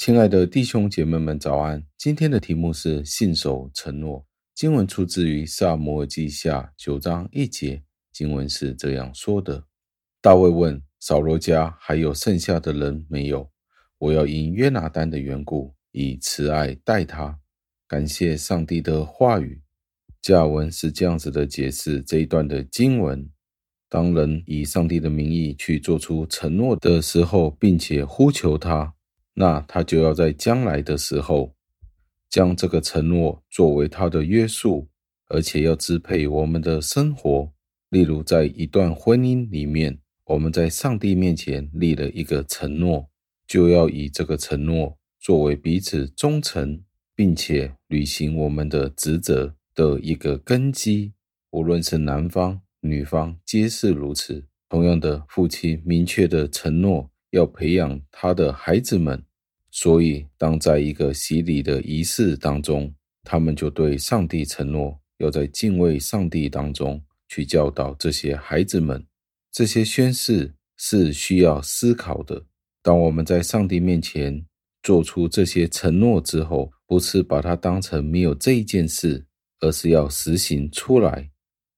亲爱的弟兄姐妹们，早安！今天的题目是信守承诺。经文出自于撒母耳记下九章一节，经文是这样说的：大卫问扫罗家还有剩下的人没有？我要因约拿单的缘故，以慈爱待他。感谢上帝的话语。加文是这样子的解释这一段的经文：当人以上帝的名义去做出承诺的时候，并且呼求他。那他就要在将来的时候，将这个承诺作为他的约束，而且要支配我们的生活。例如，在一段婚姻里面，我们在上帝面前立了一个承诺，就要以这个承诺作为彼此忠诚，并且履行我们的职责的一个根基。无论是男方、女方，皆是如此。同样的，父亲明确的承诺。要培养他的孩子们，所以当在一个洗礼的仪式当中，他们就对上帝承诺，要在敬畏上帝当中去教导这些孩子们。这些宣誓是需要思考的。当我们在上帝面前做出这些承诺之后，不是把它当成没有这一件事，而是要实行出来。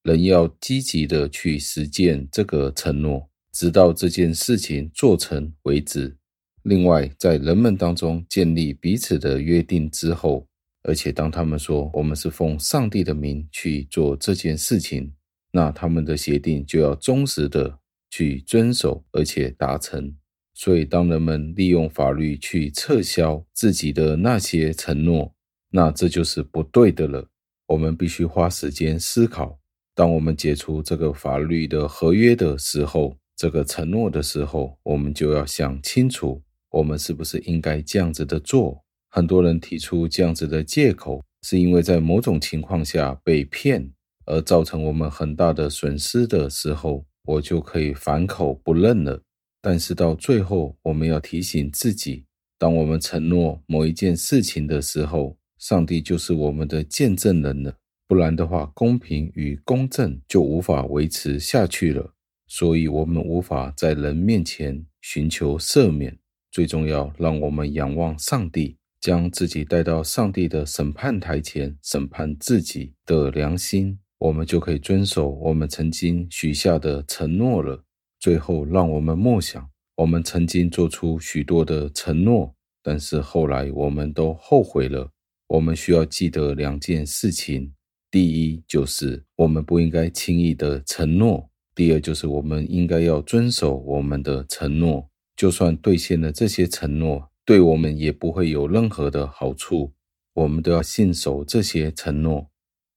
人要积极的去实践这个承诺。直到这件事情做成为止。另外，在人们当中建立彼此的约定之后，而且当他们说我们是奉上帝的名去做这件事情，那他们的协定就要忠实的去遵守，而且达成。所以，当人们利用法律去撤销自己的那些承诺，那这就是不对的了。我们必须花时间思考，当我们解除这个法律的合约的时候。这个承诺的时候，我们就要想清楚，我们是不是应该这样子的做。很多人提出这样子的借口，是因为在某种情况下被骗，而造成我们很大的损失的时候，我就可以反口不认了。但是到最后，我们要提醒自己，当我们承诺某一件事情的时候，上帝就是我们的见证人了。不然的话，公平与公正就无法维持下去了。所以，我们无法在人面前寻求赦免。最重要，让我们仰望上帝，将自己带到上帝的审判台前，审判自己的良心，我们就可以遵守我们曾经许下的承诺了。最后，让我们默想，我们曾经做出许多的承诺，但是后来我们都后悔了。我们需要记得两件事情：第一，就是我们不应该轻易的承诺。第二就是，我们应该要遵守我们的承诺，就算兑现了这些承诺，对我们也不会有任何的好处。我们都要信守这些承诺。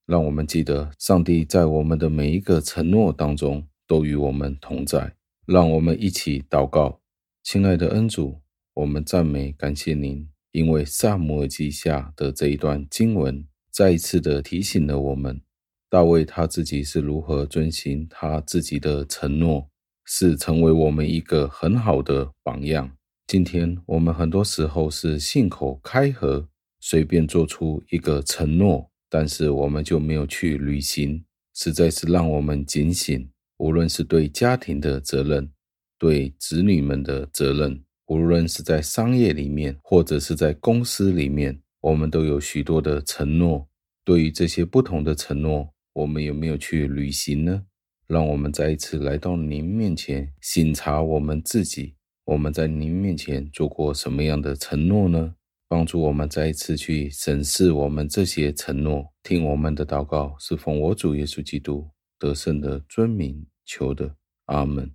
让我们记得，上帝在我们的每一个承诺当中都与我们同在。让我们一起祷告，亲爱的恩主，我们赞美感谢您，因为撒母耳记下的这一段经文，再一次的提醒了我们。大卫他自己是如何遵行他自己的承诺，是成为我们一个很好的榜样。今天我们很多时候是信口开河，随便做出一个承诺，但是我们就没有去履行，实在是让我们警醒。无论是对家庭的责任，对子女们的责任，无论是在商业里面，或者是在公司里面，我们都有许多的承诺。对于这些不同的承诺，我们有没有去旅行呢？让我们再一次来到您面前，省察我们自己。我们在您面前做过什么样的承诺呢？帮助我们再一次去审视我们这些承诺。听我们的祷告，是奉我主耶稣基督得胜的尊名求的。阿门。